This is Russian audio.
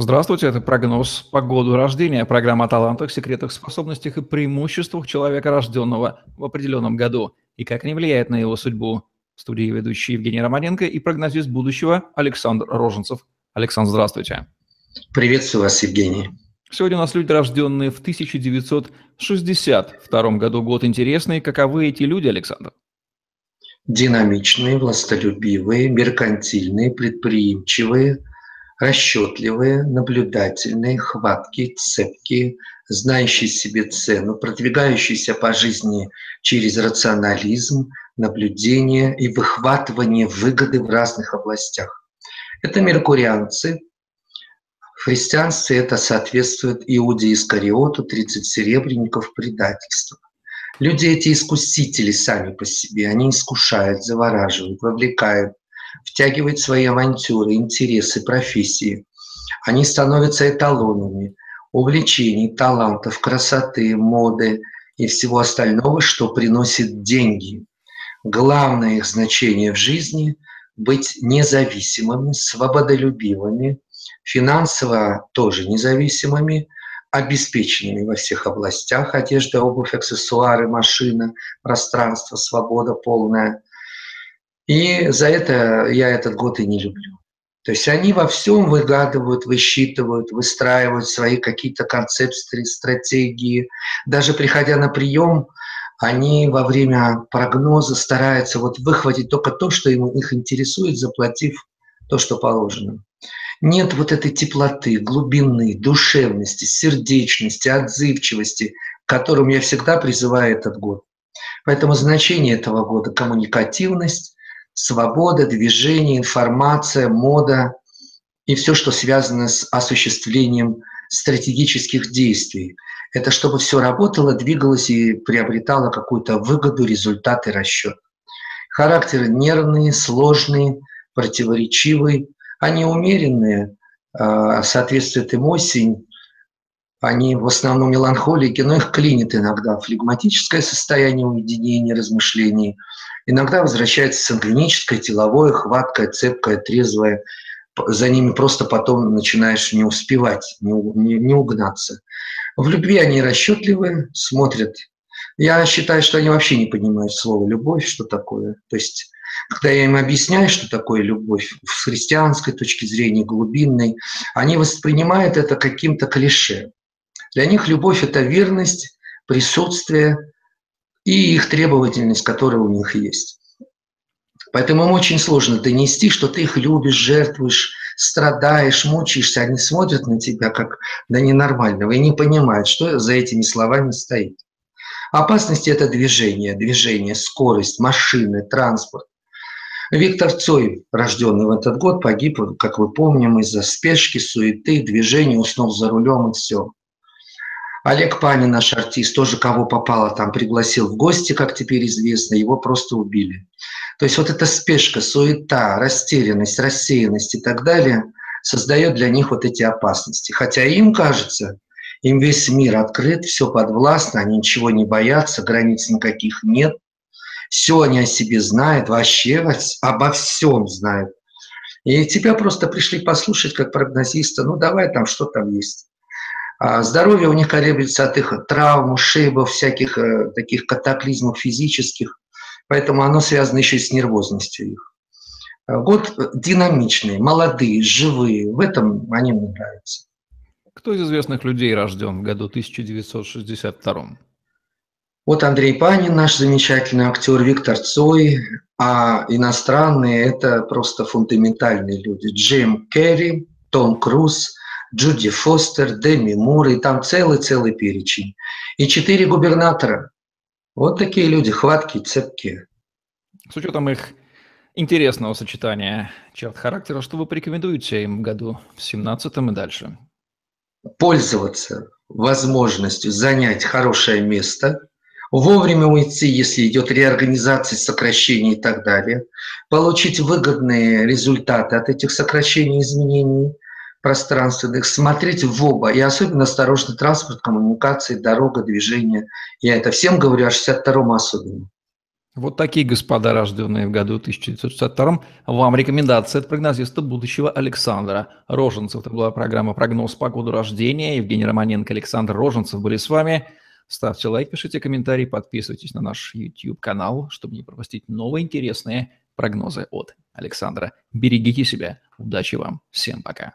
Здравствуйте, это прогноз по году рождения, программа о талантах, секретах, способностях и преимуществах человека, рожденного в определенном году, и как они влияют на его судьбу. В студии ведущий Евгений Романенко и прогнозист будущего Александр Роженцев. Александр, здравствуйте. Приветствую вас, Евгений. Сегодня у нас люди, рожденные в 1962 году. Год интересный. Каковы эти люди, Александр? Динамичные, властолюбивые, меркантильные, предприимчивые, расчетливые, наблюдательные, хваткие, цепкие, знающие себе цену, продвигающиеся по жизни через рационализм, наблюдение и выхватывание выгоды в разных областях. Это меркурианцы. В христианстве это соответствует Иуде Искариоту, 30 серебряников, предательства. Люди эти искусители сами по себе, они искушают, завораживают, вовлекают, втягивают свои авантюры, интересы, профессии. Они становятся эталонами увлечений, талантов, красоты, моды и всего остального, что приносит деньги. Главное их значение в жизни – быть независимыми, свободолюбивыми, финансово тоже независимыми, обеспеченными во всех областях – одежда, обувь, аксессуары, машина, пространство, свобода полная – и за это я этот год и не люблю. То есть они во всем выгадывают, высчитывают, выстраивают свои какие-то концепции, стратегии. Даже приходя на прием, они во время прогноза стараются вот выхватить только то, что им, их интересует, заплатив то, что положено. Нет вот этой теплоты, глубины, душевности, сердечности, отзывчивости, к которым я всегда призываю этот год. Поэтому значение этого года – коммуникативность, свобода, движение, информация, мода и все, что связано с осуществлением стратегических действий. Это чтобы все работало, двигалось и приобретало какую-то выгоду, результат и расчет. Характер нервный, сложный, противоречивый, они умеренные, а, соответствуют эмоциям, они в основном меланхолики, но их клинит иногда флегматическое состояние уединения, размышлений – Иногда возвращается сангвиническое, теловое, хваткое, цепкое, трезвое. За ними просто потом начинаешь не успевать, не, не, не угнаться. В любви они расчетливые, смотрят. Я считаю, что они вообще не понимают слово «любовь», что такое. То есть когда я им объясняю, что такое любовь с христианской точки зрения, глубинной, они воспринимают это каким-то клише. Для них любовь – это верность, присутствие, и их требовательность, которая у них есть. Поэтому им очень сложно донести, что ты их любишь, жертвуешь, страдаешь, мучаешься. Они смотрят на тебя как на ненормального и не понимают, что за этими словами стоит. Опасность – это движение, движение, скорость, машины, транспорт. Виктор Цой, рожденный в этот год, погиб, как вы помним, из-за спешки, суеты, движения, уснул за рулем и все. Олег Панин, наш артист, тоже кого попало там пригласил в гости, как теперь известно, его просто убили. То есть вот эта спешка, суета, растерянность, рассеянность и так далее создает для них вот эти опасности. Хотя им кажется, им весь мир открыт, все подвластно, они ничего не боятся, границ никаких нет. Все они о себе знают, вообще обо всем знают. И тебя просто пришли послушать как прогнозиста, ну давай там, что там есть. А здоровье у них колеблется от их травм, ушибов, всяких э, таких катаклизмов физических, поэтому оно связано еще и с нервозностью их. А год динамичный, молодые, живые, в этом они мне нравятся. Кто из известных людей рожден в году 1962? Вот Андрей Панин, наш замечательный актер, Виктор Цой, а иностранные – это просто фундаментальные люди. Джим Керри, Том Круз, Джуди Фостер, Деми Мур, и там целый-целый перечень. И четыре губернатора. Вот такие люди, хваткие, цепкие. С учетом их интересного сочетания черт характера, что вы порекомендуете им в году в 17 и дальше? Пользоваться возможностью занять хорошее место, вовремя уйти, если идет реорганизация, сокращение и так далее, получить выгодные результаты от этих сокращений, изменений – пространственных, смотреть в оба, и особенно осторожно транспорт, коммуникации, дорога, движение. Я это всем говорю, а 62-му особенно. Вот такие господа, рожденные в году 1962 вам рекомендация от прогнозиста будущего Александра Роженцев. Это была программа «Прогноз по году рождения». Евгений Романенко, Александр Роженцев были с вами. Ставьте лайк, пишите комментарии, подписывайтесь на наш YouTube-канал, чтобы не пропустить новые интересные прогнозы от Александра. Берегите себя. Удачи вам. Всем пока.